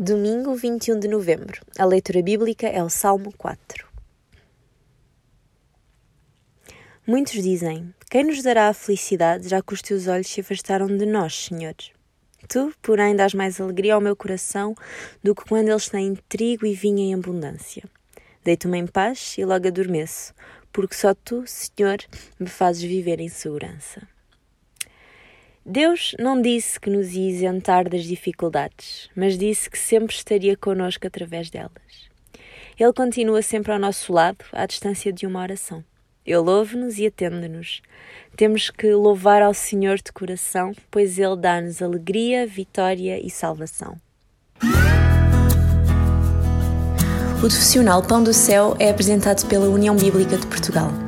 Domingo 21 de novembro. A leitura bíblica é o Salmo 4. Muitos dizem: Quem nos dará a felicidade, já que os teus olhos se afastaram de nós, Senhor? Tu, porém, dás mais alegria ao meu coração do que quando eles têm trigo e vinho em abundância. Deito-me em paz e logo adormeço, porque só tu, Senhor, me fazes viver em segurança. Deus não disse que nos ia isentar das dificuldades, mas disse que sempre estaria conosco através delas. Ele continua sempre ao nosso lado, à distância de uma oração. Ele ouve-nos e atende-nos. Temos que louvar ao Senhor de coração, pois Ele dá-nos alegria, vitória e salvação. O profissional Pão do Céu é apresentado pela União Bíblica de Portugal.